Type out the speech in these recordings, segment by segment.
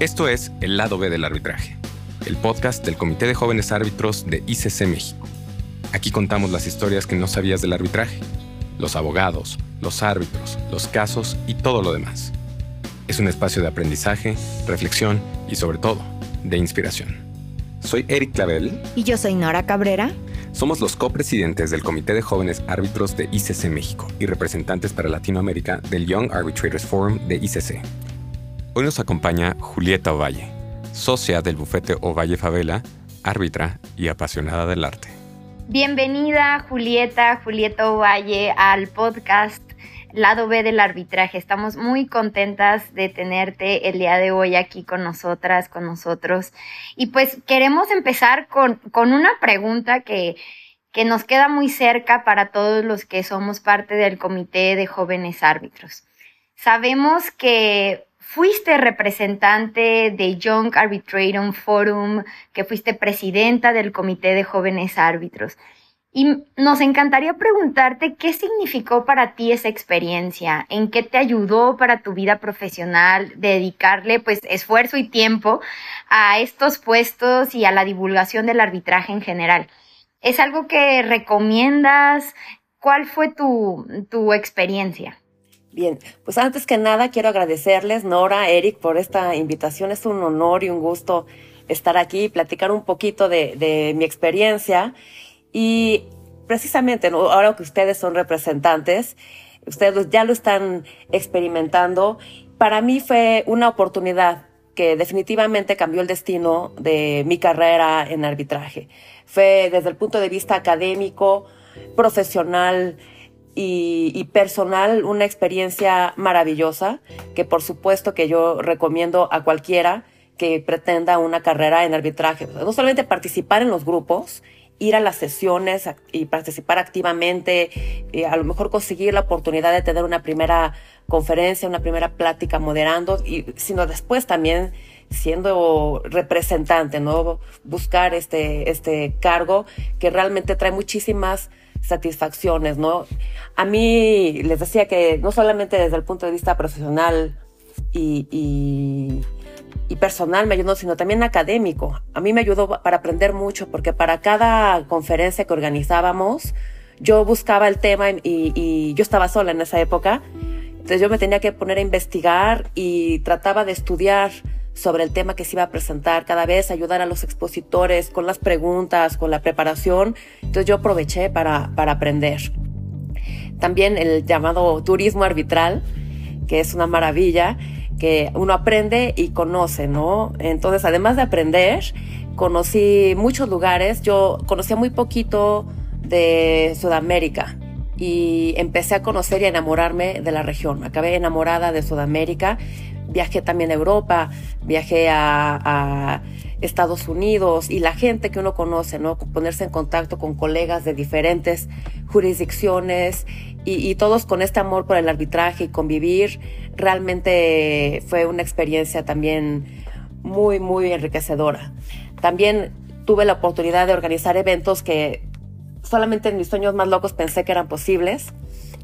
Esto es El lado B del arbitraje, el podcast del Comité de Jóvenes Árbitros de ICC México. Aquí contamos las historias que no sabías del arbitraje, los abogados, los árbitros, los casos y todo lo demás. Es un espacio de aprendizaje, reflexión y sobre todo, de inspiración. Soy Eric Clavel. Y yo soy Nora Cabrera. Somos los copresidentes del Comité de Jóvenes Árbitros de ICC México y representantes para Latinoamérica del Young Arbitrators Forum de ICC. Hoy nos acompaña Julieta Ovalle, socia del bufete Ovalle Favela, árbitra y apasionada del arte. Bienvenida Julieta, Julieta Ovalle al podcast Lado B del arbitraje. Estamos muy contentas de tenerte el día de hoy aquí con nosotras, con nosotros. Y pues queremos empezar con, con una pregunta que, que nos queda muy cerca para todos los que somos parte del Comité de Jóvenes Árbitros. Sabemos que fuiste representante de Young Arbitration Forum, que fuiste presidenta del Comité de Jóvenes Árbitros. Y nos encantaría preguntarte qué significó para ti esa experiencia, en qué te ayudó para tu vida profesional dedicarle pues esfuerzo y tiempo a estos puestos y a la divulgación del arbitraje en general. ¿Es algo que recomiendas? ¿Cuál fue tu, tu experiencia? Bien, pues antes que nada quiero agradecerles, Nora, Eric, por esta invitación. Es un honor y un gusto estar aquí y platicar un poquito de, mi experiencia. Y precisamente, ahora que ustedes son representantes, ustedes ya lo están experimentando, para mí fue una oportunidad que definitivamente cambió el destino de mi carrera en arbitraje. Fue desde el punto de vista académico, profesional, y, personal una experiencia maravillosa que por supuesto que yo recomiendo a cualquiera que pretenda una carrera en arbitraje. No solamente participar en los grupos, ir a las sesiones y participar activamente, y a lo mejor conseguir la oportunidad de tener una primera conferencia, una primera plática moderando, y, sino después también siendo representante, ¿no? Buscar este, este cargo que realmente trae muchísimas satisfacciones, ¿no? A mí les decía que no solamente desde el punto de vista profesional y, y, personal me ayudó, sino también académico. A mí me ayudó para aprender mucho, porque para cada conferencia que organizábamos, yo buscaba el tema y, y yo estaba sola en esa época. Entonces yo me tenía que poner a investigar y trataba de estudiar sobre el tema que se iba a presentar, cada vez ayudar a los expositores con las preguntas, con la preparación. Entonces yo aproveché para, para aprender. También el llamado turismo arbitral, que es una maravilla, que uno aprende y conoce, ¿no? Entonces, además de aprender, conocí muchos lugares. Yo conocía muy poquito de Sudamérica y empecé a conocer y a enamorarme de la región. Acabé enamorada de Sudamérica viajé también a Europa, viajé a, Estados Unidos y la gente que uno conoce, ¿no? Ponerse en contacto con colegas de diferentes jurisdicciones y, todos con este amor por el arbitraje y convivir, realmente fue una experiencia también muy, muy enriquecedora. También tuve la oportunidad de organizar eventos que solamente en mis sueños más locos pensé que eran posibles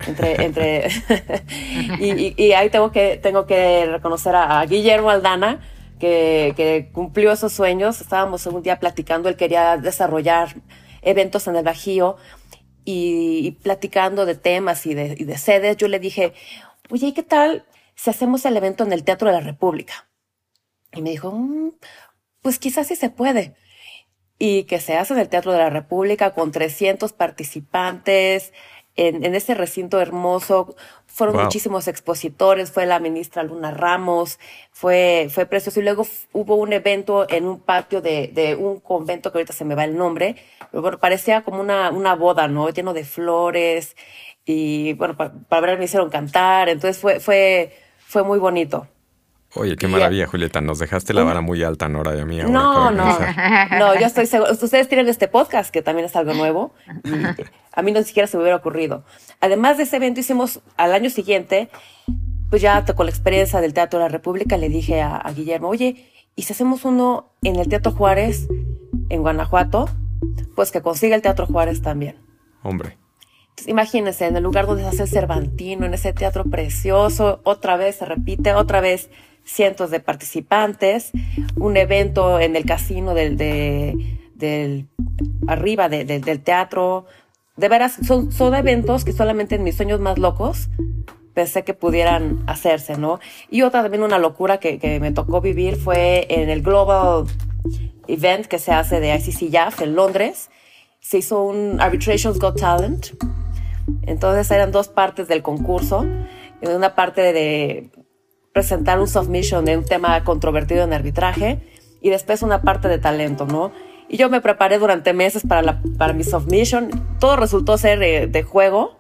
entre, entre y, ahí tengo que, tengo que reconocer a, Guillermo Aldana, que, que, cumplió esos sueños. Estábamos un día platicando, él quería desarrollar eventos en el Bajío y, platicando de temas y de, y de, sedes. Yo le dije, oye, ¿y qué tal si hacemos el evento en el Teatro de la República? Y me dijo, mm, pues quizás sí se puede. Y que se hace en el Teatro de la República con 300 participantes, en, en ese recinto hermoso. Fueron muchísimos expositores, fue la ministra Luna Ramos, fue, fue precioso. Y luego hubo un evento en un patio de, de un convento que ahorita se me va el nombre, pero bueno, parecía como una, una boda, ¿no? Lleno de flores. Y bueno, para, para ver me hicieron cantar, entonces fue, fue, fue muy bonito. Oye, qué maravilla, Julieta. Nos dejaste la vara muy alta, Nora y a mí. No, no. No, yo estoy seguro. Ustedes tienen este podcast, que también es algo nuevo. Y a mí no siquiera se me hubiera ocurrido. Además de ese evento, hicimos al año siguiente, pues ya con la experiencia del Teatro de la República, le dije a, Guillermo, oye, ¿y si hacemos uno en el Teatro Juárez, en Guanajuato? Pues que consiga el Teatro Juárez también. Hombre. imagínense, en el lugar donde se hace el Cervantino, en ese teatro precioso, otra vez se repite, otra vez cientos de participantes, un evento en el casino del, del arriba del teatro. De veras, son, son eventos que solamente en mis sueños más locos pensé que pudieran hacerse, ¿no? Y otra también una locura que, que me tocó vivir fue en el Global Event que se hace de ICC JAF en Londres. Se hizo un Arbitrations Got Talent. Entonces eran dos partes del concurso. Una parte de presentar un submission de un tema controvertido en arbitraje y después una parte de talento, ¿no? Y yo me preparé durante meses para, la, para mi submission. Todo resultó ser de juego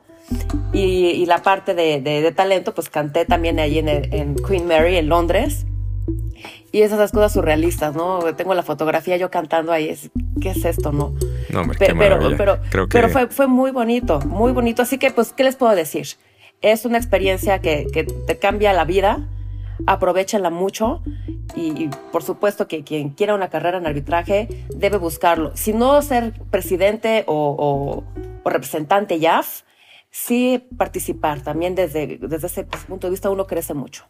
y, la parte de, talento, pues canté también ahí en, Queen Mary, en Londres. Y esas cosas surrealistas, ¿no? Tengo la fotografía yo cantando ahí. Es, ¿Qué es esto, no? No, hombre, qué pero, pero, pero, fue, fue muy bonito, muy bonito. Así que, pues, ¿qué les puedo decir? Es una experiencia que, que te cambia la vida. Aprovechenla mucho y, por supuesto que quien quiera una carrera en arbitraje debe buscarlo. Si no ser presidente o, o representante YAF, sí participar. También desde, desde ese punto de vista uno crece mucho.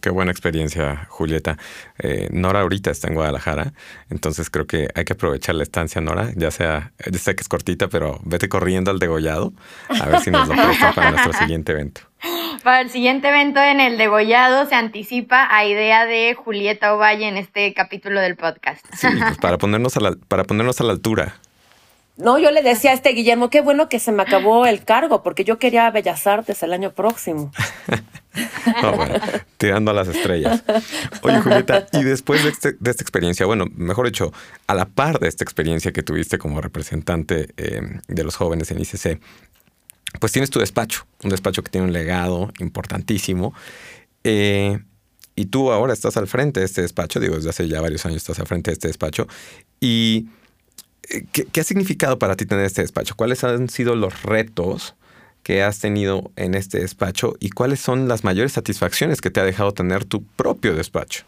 qué buena experiencia, Julieta. Eh, Nora ahorita está en Guadalajara, entonces creo que hay que aprovechar la estancia, Nora, ya sea, ya sé que es cortita, pero vete corriendo al degollado, a ver si nos lo presta para nuestro siguiente evento. Para el siguiente evento en el degollado se anticipa a idea de Julieta Ovalle en este capítulo del podcast. Sí, pues para ponernos a la, para ponernos a la altura. No, yo le decía a este Guillermo, qué bueno que se me acabó el cargo, porque yo quería Bellas Artes el año próximo. tirando a las estrellas. Oye, Julieta, y después este, de, esta experiencia, bueno, mejor dicho, a la par de esta experiencia que tuviste como representante eh, de los jóvenes en ICC, pues tienes tu despacho, un despacho que tiene un legado importantísimo. Eh, y tú ahora estás al frente de este despacho, digo, desde hace ya varios años estás al frente de este despacho. Y ¿Qué, ha significado para ti tener este despacho? ¿Cuáles han sido los retos que has tenido en este despacho y cuáles son las mayores satisfacciones que te ha dejado tener tu propio despacho?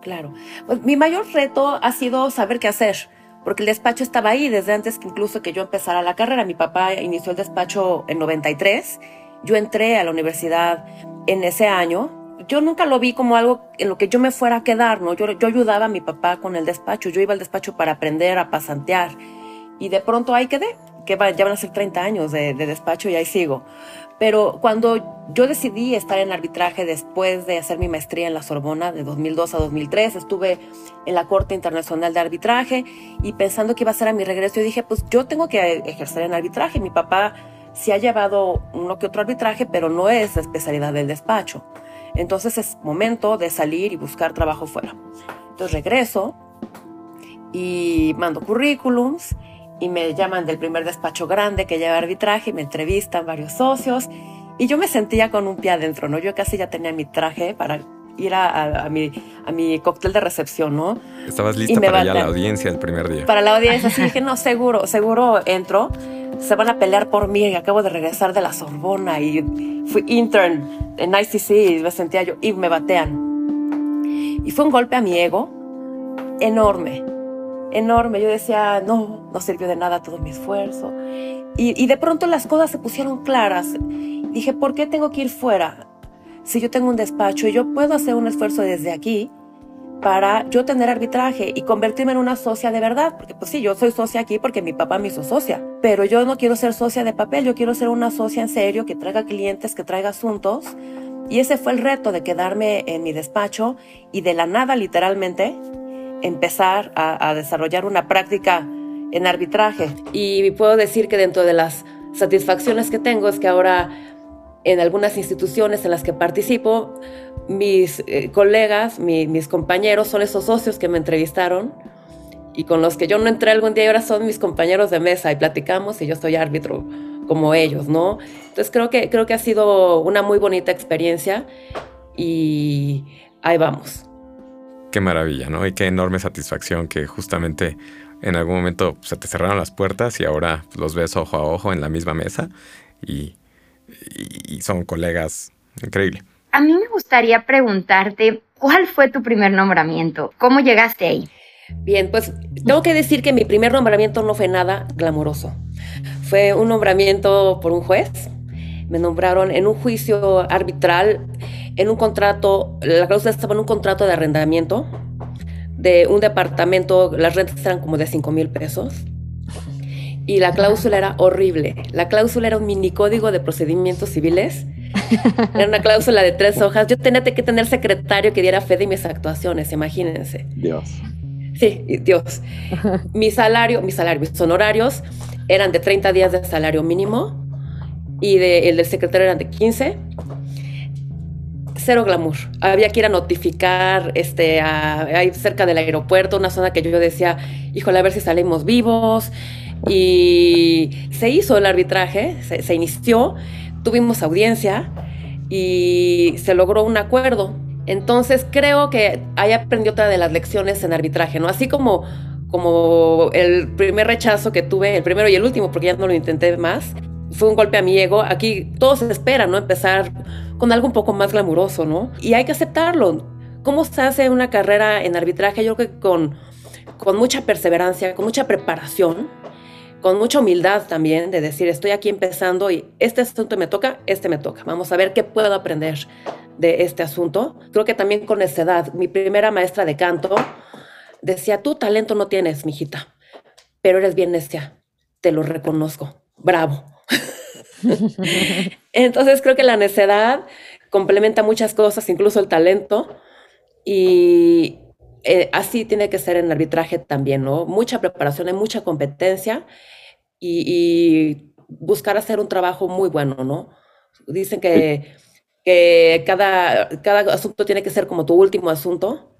Claro, pues mi mayor reto ha sido saber qué hacer, porque el despacho estaba ahí desde antes que incluso que yo empezara la carrera. Mi papá inició el despacho en 93, yo entré a la universidad en ese año yo nunca lo vi como algo en lo que yo me fuera a quedar, ¿no? Yo, yo ayudaba a mi papá con el despacho, yo iba al despacho para aprender, a pasantear, y de pronto ahí quedé, que ya van a ser 30 años de, despacho y ahí sigo. Pero cuando yo decidí estar en arbitraje después de hacer mi maestría en la Sorbona de 2002 a 2003, estuve en la Corte Internacional de Arbitraje y pensando que iba a ser a mi regreso, yo dije, pues yo tengo que ejercer en arbitraje. Mi papá sí ha llevado uno que otro arbitraje, pero no es la especialidad del despacho. Entonces es momento de salir y buscar trabajo fuera. Entonces regreso y mando currículums y me llaman del primer despacho grande que lleva arbitraje y me entrevistan varios socios y yo me sentía con un pie adentro, ¿no? Yo casi ya tenía mi traje para ir a, mi, a mi cóctel de recepción, ¿no? Estabas lista para ya la audiencia el primer día. Para la audiencia, sí, dije, no, seguro, seguro entro. Se van a pelear por mí, acabo de regresar de la Sorbona y fui intern en ICC y me sentía yo, y me batean. Y fue un golpe a mi ego enorme, enorme. Yo decía, no, no sirvió de nada todo mi esfuerzo. Y, de pronto las cosas se pusieron claras. Dije, ¿por qué tengo que ir fuera? si yo tengo un despacho y yo puedo hacer un esfuerzo desde aquí para yo tener arbitraje y convertirme en una socia de verdad, porque pues sí, yo soy socia aquí porque mi papá me hizo socia, pero yo no quiero ser socia de papel, yo quiero ser una socia en serio que traiga clientes, que traiga asuntos. Y ese fue el reto de quedarme en mi despacho y de la nada literalmente empezar a, desarrollar una práctica en arbitraje. Y puedo decir que dentro de las satisfacciones que tengo es que ahora en algunas instituciones en las que participo, mis eh, colegas, mis compañeros son esos socios que me entrevistaron y con los que yo no entré algún día y ahora son mis compañeros de mesa y platicamos y yo soy árbitro como ellos, ¿no? Entonces creo que, creo que ha sido una muy bonita experiencia y ahí vamos. Qué maravilla, ¿no? Y qué enorme satisfacción que justamente en algún momento se te cerraron las puertas y ahora los ves ojo a ojo en la misma mesa y y son colegas increíbles. A mí me gustaría preguntarte, ¿cuál fue tu primer nombramiento? ¿Cómo llegaste ahí? Bien, pues tengo que decir que mi primer nombramiento no fue nada glamoroso. Fue un nombramiento por un juez. Me nombraron en un juicio arbitral en un contrato, la cláusula estaba en un contrato de arrendamiento de un departamento, las rentas eran como de 5 mil pesos. Y la cláusula era horrible. La cláusula era un mini código de procedimientos civiles. Era una cláusula de tres hojas. Yo tenía que tener secretario que diera fe de mis actuaciones, imagínense. Dios. Sí, Dios. Mi salario, mis salarios, mis honorarios eran de 30 días de salario mínimo y de, el del secretario eran de 15 cero glamour. Había que ir a notificar este, ahí cerca del aeropuerto, una zona que yo decía, híjole, a ver si salimos vivos. Y se hizo el arbitraje, se, inició, tuvimos audiencia y se logró un acuerdo. Entonces creo que ahí aprendí otra de las lecciones en arbitraje, ¿no? Así como, como el primer rechazo que tuve, el primero y el último, porque ya no lo intenté más, fue un golpe a mi ego. Aquí todos esperan, ¿no? Empezar con algo un poco más glamuroso, ¿no? Y hay que aceptarlo. ¿Cómo se hace una carrera en arbitraje? Yo creo que con, con mucha perseverancia, con mucha preparación, con mucha humildad también de decir, estoy aquí empezando y este asunto me toca, este me toca. Vamos a ver qué puedo aprender de este asunto. Creo que también con edad. Mi primera maestra de canto decía, tú talento no tienes, mijita, pero eres bien necia. Te lo reconozco. Bravo. Entonces creo que la necedad complementa muchas cosas, incluso el talento, y eh, así tiene que ser en arbitraje también, ¿no? Mucha preparación, hay mucha competencia y, buscar hacer un trabajo muy bueno, ¿no? Dicen que, que cada, cada asunto tiene que ser como tu último asunto,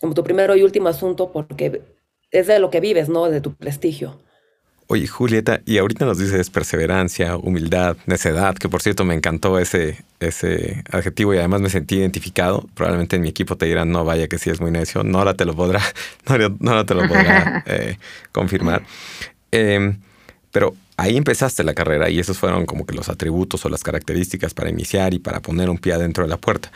como tu primero y último asunto, porque es de lo que vives, ¿no? De tu prestigio. Oye, Julieta, y ahorita nos dices perseverancia, humildad, necedad, que por cierto me encantó ese, ese adjetivo y además me sentí identificado. Probablemente en mi equipo te dirán, no, vaya que sí es muy necio. Nora te lo podrá, Nora, te lo podrá eh, confirmar. Em, pero ahí empezaste la carrera y esos fueron como que los atributos o las características para iniciar y para poner un pie adentro de la puerta.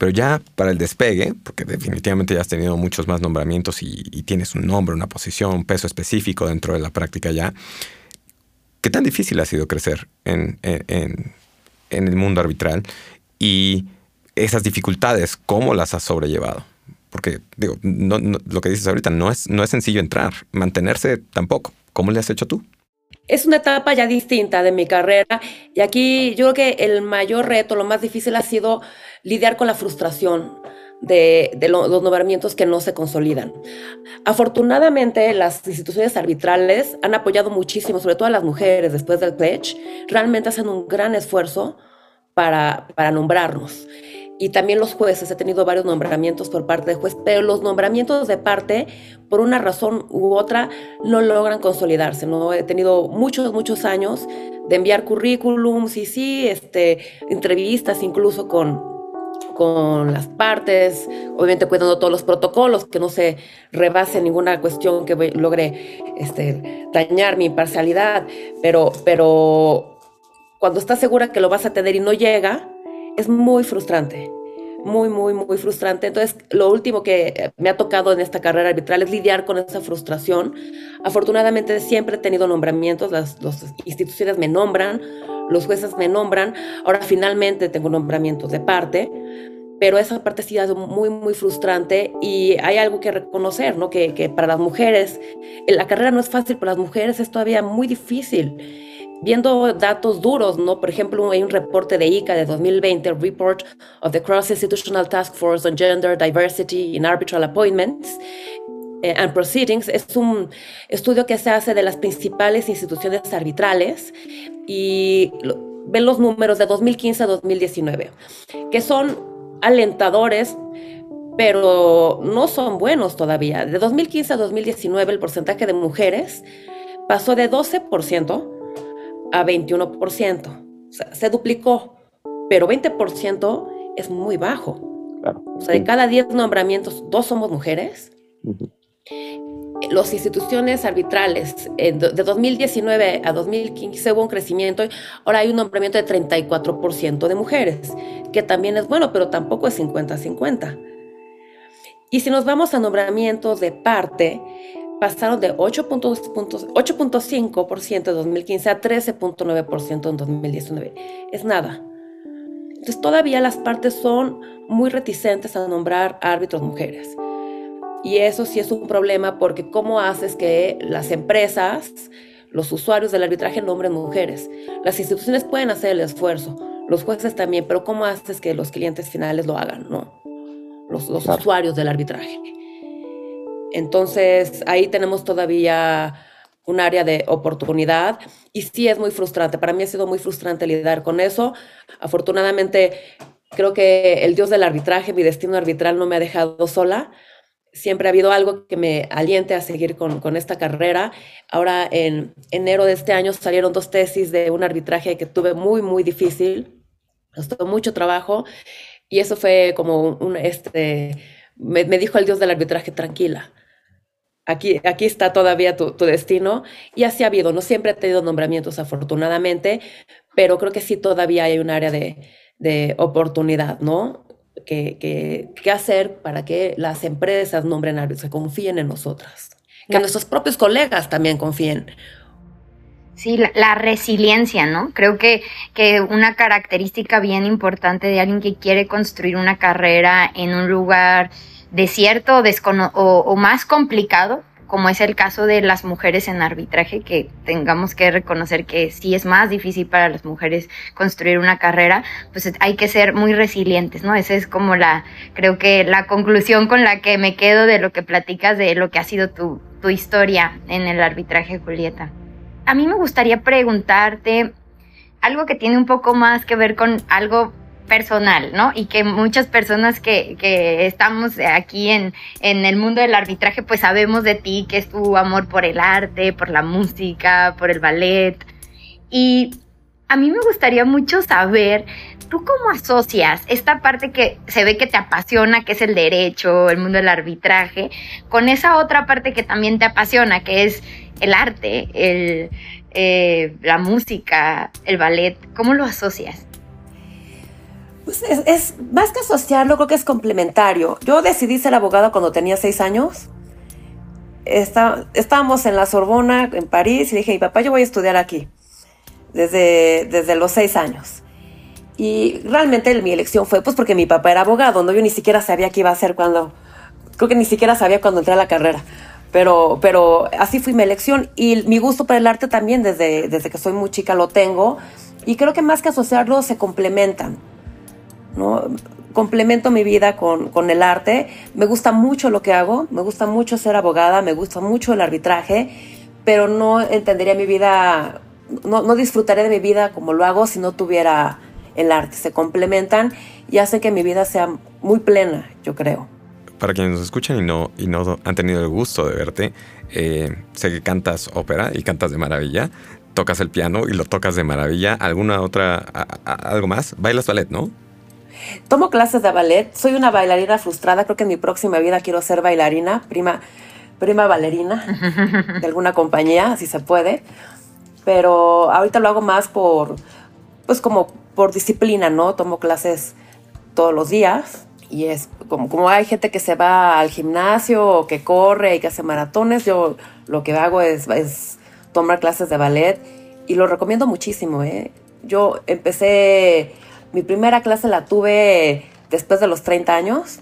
Pero ya para el despegue, porque definitivamente ya has tenido muchos más nombramientos y, tienes un nombre, una posición, un peso específico dentro de la práctica ya, ¿qué tan difícil ha sido crecer en, el mundo arbitral? Y esas dificultades, ¿cómo las has sobrellevado? Porque, digo, lo que dices ahorita no es, no es sencillo entrar, mantenerse tampoco. ¿Cómo le has hecho tú? Es una etapa ya distinta de mi carrera y aquí yo creo que el mayor reto, lo más difícil ha sido lidiar con la frustración de, los nombramientos que no se consolidan. Afortunadamente, las instituciones arbitrales han apoyado muchísimo, sobre todo a las mujeres después del pledge, realmente hacen un gran esfuerzo para, nombrarnos y también los jueces. He tenido varios nombramientos por parte de juez, pero los nombramientos de parte, por una razón u otra, no logran consolidarse. ¿no? He tenido muchos, muchos años de enviar currículums y sí, este, entrevistas incluso con, con las partes, obviamente cuidando todos los protocolos, que no se rebase ninguna cuestión que logre este, dañar mi imparcialidad, pero, pero cuando estás segura que lo vas a tener y no llega, es muy frustrante, muy, muy, muy frustrante. Entonces, lo último que me ha tocado en esta carrera arbitral es lidiar con esa frustración. Afortunadamente, siempre he tenido nombramientos, las, instituciones me nombran, los jueces me nombran. Ahora, finalmente, tengo nombramientos de parte. Pero esa parte sí es muy, muy frustrante y hay algo que reconocer, ¿no? Que, que para las mujeres, la carrera no es fácil, para las mujeres es todavía muy difícil viendo datos duros, ¿no? Por ejemplo, hay un reporte de ICA de 2020, Report of the Cross Institutional Task Force on Gender Diversity in Arbitral Appointments eh, and Proceedings. Es un estudio que se hace de las principales instituciones arbitrales y ven los números de 2015 a 2019, que son alentadores, pero no son buenos todavía. De 2015 a 2019 el porcentaje de mujeres pasó de 12% a 21%. O sea, se duplicó, pero 20% es muy bajo. O sea, de cada 10 nombramientos, dos somos mujeres. Las instituciones arbitrales, de 2019 a 2015 hubo un crecimiento, ahora hay un nombramiento de 34% de mujeres, que también es bueno, pero tampoco es 50-50. Y si nos vamos a nombramientos de parte, pasaron de 8.5% en 2015 a 13.9% en 2019. Es nada. Entonces todavía las partes son muy reticentes a nombrar árbitros mujeres. Y eso sí es un problema porque ¿cómo haces que las empresas, los usuarios del arbitraje nombren mujeres? Las instituciones pueden hacer el esfuerzo, los jueces también, pero ¿cómo haces que los clientes finales lo hagan? No, los, usuarios del arbitraje. Entonces ahí tenemos todavía un área de oportunidad y sí es muy frustrante. Para mí ha sido muy frustrante lidiar con eso. Afortunadamente, creo que el dios del arbitraje, mi destino arbitral, no me ha dejado sola siempre ha habido algo que me aliente a seguir con, con, esta carrera. Ahora, en enero de este año salieron dos tesis de un arbitraje que tuve muy, muy difícil. Costó mucho trabajo y eso fue como un, este, me, me, dijo el Dios del arbitraje, tranquila. Aquí, aquí está todavía tu, tu destino y así ha habido. No siempre he tenido nombramientos, afortunadamente, pero creo que sí todavía hay un área de, de oportunidad, ¿no? que, hacer para que las empresas nombren árbitros, que confíen en nosotras, que nuestros propios colegas también confíen. Sí, la, resiliencia, ¿no? Creo que, que una característica bien importante de alguien que quiere construir una carrera en un lugar desierto o, o más complicado, como es el caso de las mujeres en arbitraje, que tengamos que reconocer que sí es más difícil para las mujeres construir una carrera, pues hay que ser muy resilientes, ¿no? Esa es como la, creo que la conclusión con la que me quedo de lo que platicas de lo que ha sido tu, tu historia en el arbitraje, Julieta. A mí me gustaría preguntarte algo que tiene un poco más que ver con algo personal, ¿no? Y que muchas personas que, que estamos aquí en, en, el mundo del arbitraje, pues sabemos de ti, que es tu amor por el arte, por la música, por el ballet. Y a mí me gustaría mucho saber, ¿tú cómo asocias esta parte que se ve que te apasiona, que es el derecho, el mundo del arbitraje, con esa otra parte que también te apasiona, que es el arte, el, eh, la música, el ballet? ¿Cómo lo asocias? Pues es, más que asociarlo, creo que es complementario. Yo decidí ser abogado cuando tenía seis años. Está, estábamos en la Sorbona, en París, y dije, mi papá, yo voy a estudiar aquí, desde, desde los seis años. Y realmente mi elección fue pues porque mi papá era abogado, ¿no? Yo ni siquiera sabía qué iba a hacer cuando, creo que ni siquiera sabía cuando entré a la carrera. Pero, pero así fue mi elección. Y mi gusto por el arte también desde, desde que soy muy chica lo tengo. Y creo que más que asociarlo se complementan. ¿No? Complemento mi vida con, el arte. Me gusta mucho lo que hago, me gusta mucho ser abogada, me gusta mucho el arbitraje, pero no entendería mi vida, no, no disfrutaría de mi vida como lo hago si no tuviera el arte. Se complementan y hacen que mi vida sea muy plena, yo creo. Para quienes nos escuchan y no, y no han tenido el gusto de verte, eh, sé que cantas ópera y cantas de maravilla, tocas el piano y lo tocas de maravilla. ¿Alguna otra, algo más? Bailas ballet, ¿no? Tomo clases de ballet, soy una bailarina frustrada, creo que en mi próxima vida quiero ser bailarina, prima, prima bailarina de alguna compañía, si se puede, pero ahorita lo hago más por, pues como por disciplina, ¿no? Tomo clases todos los días y es como, como hay gente que se va al gimnasio o que corre y que hace maratones, yo lo que hago es, es tomar clases de ballet y lo recomiendo muchísimo, ¿eh? Yo empecé mi primera clase la tuve después de los 30 años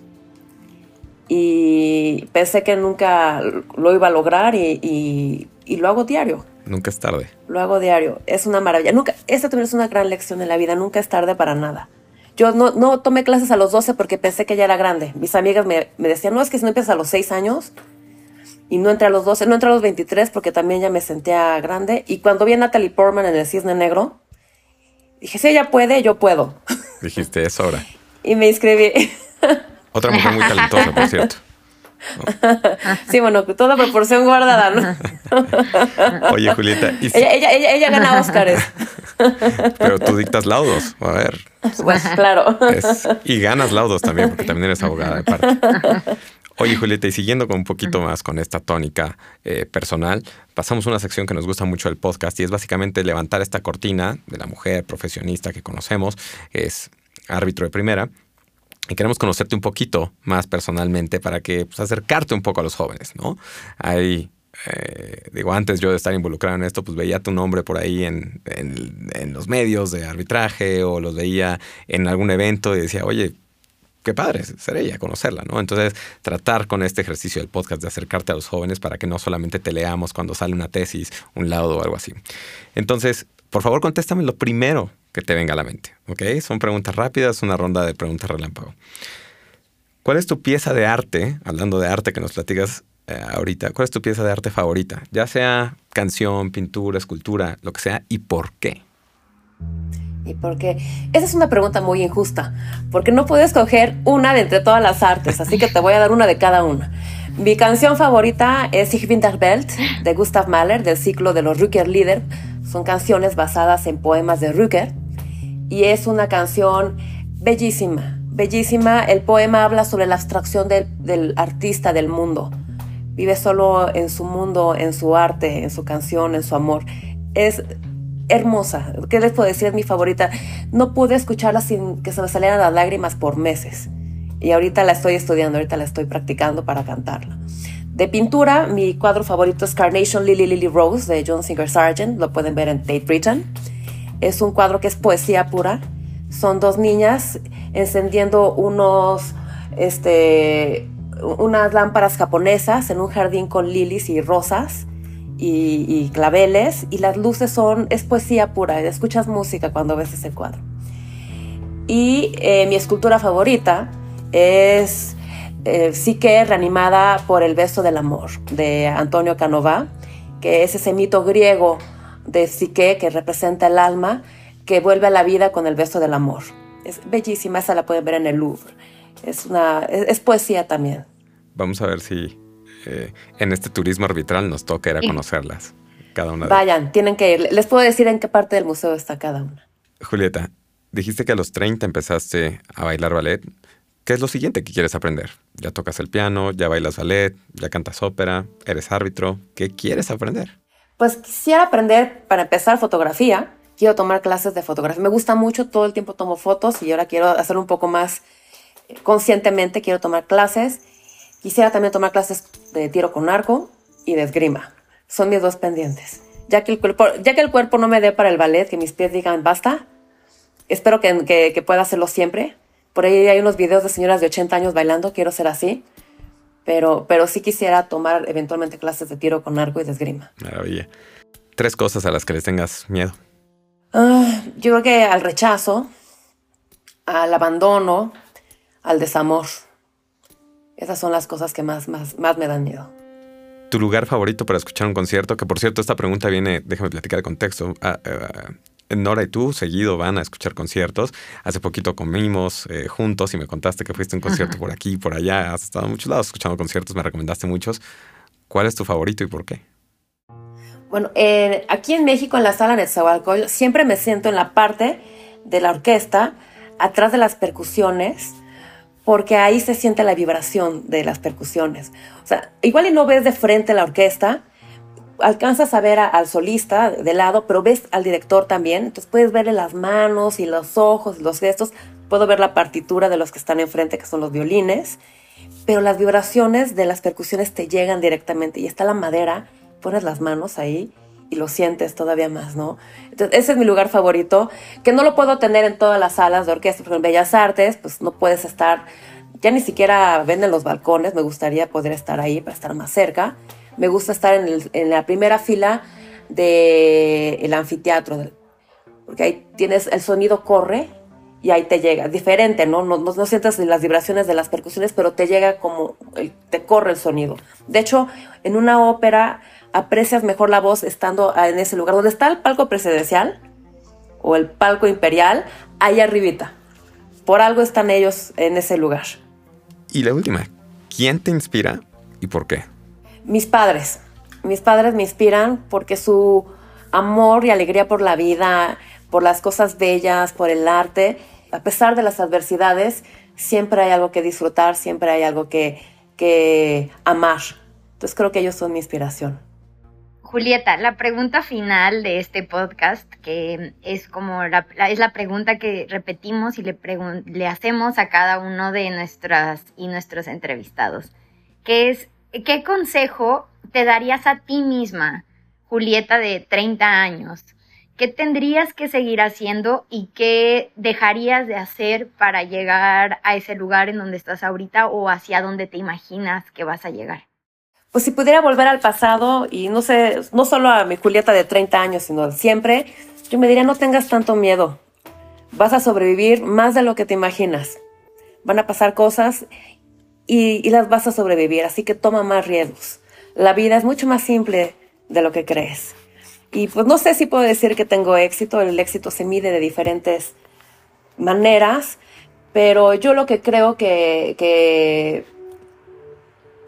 y pensé que nunca lo iba a lograr y, lo hago diario. Nunca es tarde. Lo hago diario. Es una maravilla. Nunca, esta también es una gran lección en la vida. Nunca es tarde para nada. Yo no, tomé clases a los 12 porque pensé que ya era grande. Mis amigas me, decían, no, es que si no empiezas a los 6 años y no entré a los 12, no entré a los 23 porque también ya me sentía grande. Y cuando vi a Natalie Portman en El Cisne Negro, Dije, si ella puede, yo puedo. Dijiste, es hora. y me inscribí. Otra mujer muy talentosa, por cierto. Sí, bueno, toda proporción guardada, ¿no? Oye, Julieta. ella, ella, ella, gana Óscares. Pero tú dictas laudos. A ver. Pues claro. y ganas laudos también, porque también eres abogada de parte. Oye, Julieta, y siguiendo con un poquito más con esta tónica eh, personal, pasamos a una sección que nos gusta mucho del podcast y es básicamente levantar esta cortina de la mujer profesionista que conocemos, es árbitro de primera. Y queremos conocerte un poquito más personalmente para que pues, acercarte un poco a los jóvenes, ¿no? Hay eh, digo, antes yo de estar involucrado en esto, pues veía tu nombre por ahí en, en, los medios de arbitraje o los veía en algún evento y decía, oye, qué padre sería conocerla, ¿no? Entonces, tratar con este ejercicio del podcast de acercarte a los jóvenes para que no solamente te leamos cuando sale una tesis, un laudo o algo así. Entonces, por favor, contéstame lo primero que te venga a la mente, ¿ok? Son preguntas rápidas, una ronda de preguntas relámpago. ¿Cuál es tu pieza de arte, hablando de arte que nos platicas eh, ahorita, cuál es tu pieza de arte favorita? Ya sea canción, pintura, escultura, lo que sea, y por qué. ¿Y por qué? Esa es una pregunta muy injusta, porque no puedes escoger una de entre todas las artes, así que te voy a dar una de cada una. Mi canción favorita es Ich bin der Welt de Gustav Mahler, del ciclo de los Rückerlieder. Son canciones basadas en poemas de Rücker y es una canción bellísima, bellísima. El poema habla sobre la abstracción del, artista del mundo. Vive solo en su mundo, en su arte, en su canción, en su amor. Es hermosa. ¿Qué les puedo decir? Es mi favorita. No pude escucharla sin que se me salieran las lágrimas por meses. Y ahorita la estoy estudiando, ahorita la estoy practicando para cantarla. De pintura, mi cuadro favorito es Carnation Lily Lily Rose de John Singer Sargent. Lo pueden ver en Tate Britain. Es un cuadro que es poesía pura. Son dos niñas encendiendo unos, este, unas lámparas japonesas en un jardín con lilies y rosas y, claveles y las luces son, es poesía pura, escuchas música cuando ves ese cuadro. Y eh, mi escultura favorita es eh, Psique reanimada por el beso del amor de Antonio Canova, que es ese mito griego de Psique que representa el alma que vuelve a la vida con el beso del amor. Es bellísima, esa la pueden ver en el Louvre. Es, una, es, poesía también. Vamos a ver si eh, en este turismo arbitral nos toca ir a conocerlas. Cada una. Vayan, tienen que ir. Les puedo decir en qué parte del museo está cada una. Julieta, dijiste que a los 30 empezaste a bailar ballet. ¿Qué es lo siguiente que quieres aprender? Ya tocas el piano, ya bailas ballet, ya cantas ópera, eres árbitro. ¿Qué quieres aprender? Pues quisiera aprender, para empezar, fotografía quiero tomar clases de fotografía. Me gusta mucho, todo el tiempo tomo fotos y ahora quiero hacerlo un poco más eh, conscientemente, quiero tomar clases. Quisiera también tomar clases de tiro con arco y de esgrima. Son mis dos pendientes. Ya que el cuerpo, ya que el cuerpo no me dé para el ballet, que mis pies digan basta, espero que, que pueda hacerlo siempre. Por ahí hay unos videos de señoras de 80 años bailando, quiero ser así. Pero, pero sí quisiera tomar eventualmente clases de tiro con arco y de esgrima. Maravilla. Tres cosas a las que les tengas miedo. Ah, yo creo que al rechazo, al abandono, al desamor. Esas son las cosas que más, más, más me dan miedo. ¿Tu lugar favorito para escuchar un concierto? Que por cierto, esta pregunta viene, déjame platicar el contexto. Ah, eh, Nora y tú seguido van a escuchar conciertos. Hace poquito comimos eh, juntos y me contaste que fuiste a un concierto por aquí y por allá. Has estado en muchos lados escuchando conciertos, me recomendaste muchos. ¿Cuál es tu favorito y por qué? Bueno, aquí en México, en la sala Netzahualcóyotl, siempre me siento en la parte de la orquesta, atrás de las percusiones, porque ahí se siente la vibración de las percusiones. O sea, igual y no ves de frente la orquesta, alcanzas a ver al solista de lado, pero ves al director también, entonces puedes verle las manos y los ojos los gestos, puedo ver la partitura de los que están enfrente, que son los violines, pero las vibraciones de las percusiones te llegan directamente y está la madera pones las manos ahí y lo sientes todavía más, ¿no? Entonces, ese es mi lugar favorito, que no lo puedo tener en todas las salas de orquesta, porque en Bellas Artes, pues no puedes estar, ya ni siquiera venden los balcones, me gustaría poder estar ahí para estar más cerca. Me gusta estar en, la primera fila del anfiteatro, porque ahí tienes, el sonido corre y ahí te llega, diferente, ¿no? No, no, sientes las vibraciones de las percusiones, pero te llega como, te corre el sonido. De hecho, en una ópera aprecias mejor la voz estando en ese lugar donde está el palco presidencial o el palco imperial, ahí arribita. Por algo están ellos en ese lugar. Y la última, ¿quién te inspira y por qué? Mis padres. Mis padres me inspiran porque su amor y alegría por la vida, por las cosas bellas, por el arte, a pesar de las adversidades, siempre hay algo que disfrutar, siempre hay algo que, que amar. Entonces creo que ellos son mi inspiración. Julieta, la pregunta final de este podcast, que es como la, es la pregunta que repetimos y le, le hacemos a cada uno de nuestras y nuestros entrevistados, que es ¿qué consejo te darías a ti misma, Julieta de 30 años? ¿Qué tendrías que seguir haciendo y qué dejarías de hacer para llegar a ese lugar en donde estás ahorita o hacia donde te imaginas que vas a llegar? Pues si pudiera volver al pasado y no sé, no solo a mi Julieta de 30 años, sino siempre, yo me diría no tengas tanto miedo. Vas a sobrevivir más de lo que te imaginas. Van a pasar cosas y, y las vas a sobrevivir, así que toma más riesgos. La vida es mucho más simple de lo que crees. Y pues no sé si puedo decir que tengo éxito, el éxito se mide de diferentes maneras, pero yo lo que creo que,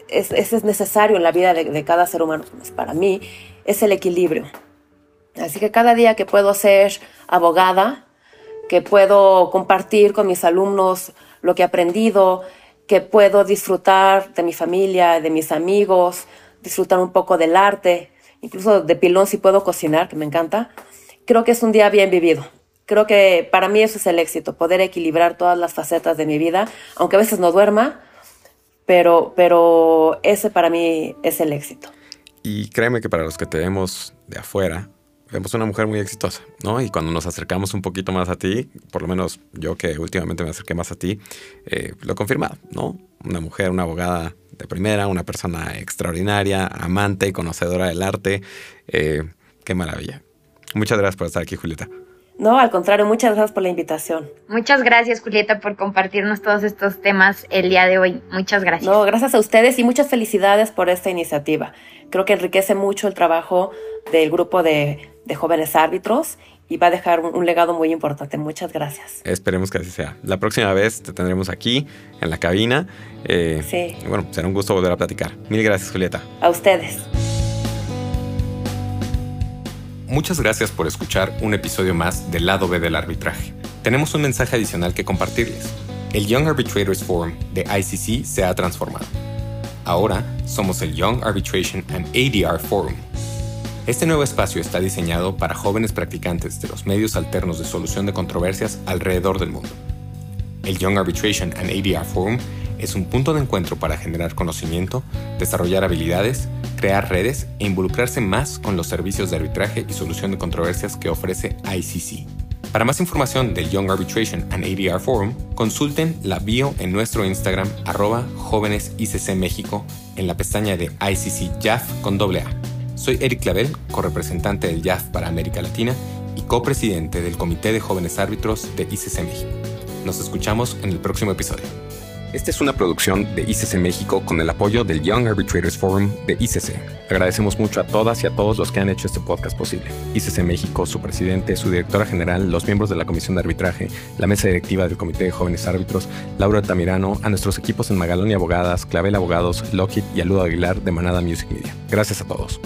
es, es, necesario en la vida de, cada ser humano, pues para mí, es el equilibrio. Así que cada día que puedo ser abogada, que puedo compartir con mis alumnos lo que he aprendido, que puedo disfrutar de mi familia, de mis amigos, disfrutar un poco del arte, incluso de pilón si puedo cocinar, que me encanta, creo que es un día bien vivido. Creo que para mí eso es el éxito, poder equilibrar todas las facetas de mi vida, aunque a veces no duerma, pero, pero ese para mí es el éxito. Y créeme que para los que te vemos de afuera, vemos una mujer muy exitosa, ¿no? Y cuando nos acercamos un poquito más a ti, por lo menos yo que últimamente me acerqué más a ti, eh, lo he confirmado, ¿no? Una mujer, una abogada de primera, una persona extraordinaria, amante y conocedora del arte. Eh, qué maravilla. Muchas gracias por estar aquí, Julieta. No, al contrario, muchas gracias por la invitación. Muchas gracias, Julieta, por compartirnos todos estos temas el día de hoy. Muchas gracias. No, gracias a ustedes y muchas felicidades por esta iniciativa. Creo que enriquece mucho el trabajo del grupo de, jóvenes árbitros y va a dejar un, legado muy importante. Muchas gracias. Esperemos que así sea. La próxima vez te tendremos aquí, en la cabina. Eh, sí. bueno, será un gusto volver a platicar. Mil gracias, Julieta. A ustedes. Muchas gracias por escuchar un episodio más del lado B del arbitraje. Tenemos un mensaje adicional que compartirles. El Young Arbitrators Forum de ICC se ha transformado. Ahora somos el Young Arbitration and ADR Forum. Este nuevo espacio está diseñado para jóvenes practicantes de los medios alternos de solución de controversias alrededor del mundo. El Young Arbitration and ADR Forum es un punto de encuentro para generar conocimiento, desarrollar habilidades, crear redes e involucrarse más con los servicios de arbitraje y solución de controversias que ofrece ICC. Para más información del Young Arbitration and ADR Forum, consulten la bio en nuestro Instagram arroba jóvenes ICC México en la pestaña de ICC JAF con doble A. Soy Eric Clavel, corepresentante del JAF para América Latina y copresidente del Comité de Jóvenes Árbitros de ICC México. Nos escuchamos en el próximo episodio. Esta es una producción de ICC México con el apoyo del Young Arbitrators Forum de ICC. Agradecemos mucho a todas y a todos los que han hecho este podcast posible. ICC México, su presidente, su directora general, los miembros de la Comisión de Arbitraje, la mesa directiva del Comité de Jóvenes Árbitros, Laura Tamirano, a nuestros equipos en Magalón y Abogadas, Clavel Abogados, Lockheed y Aludo Aguilar de Manada Music Media. Gracias a todos.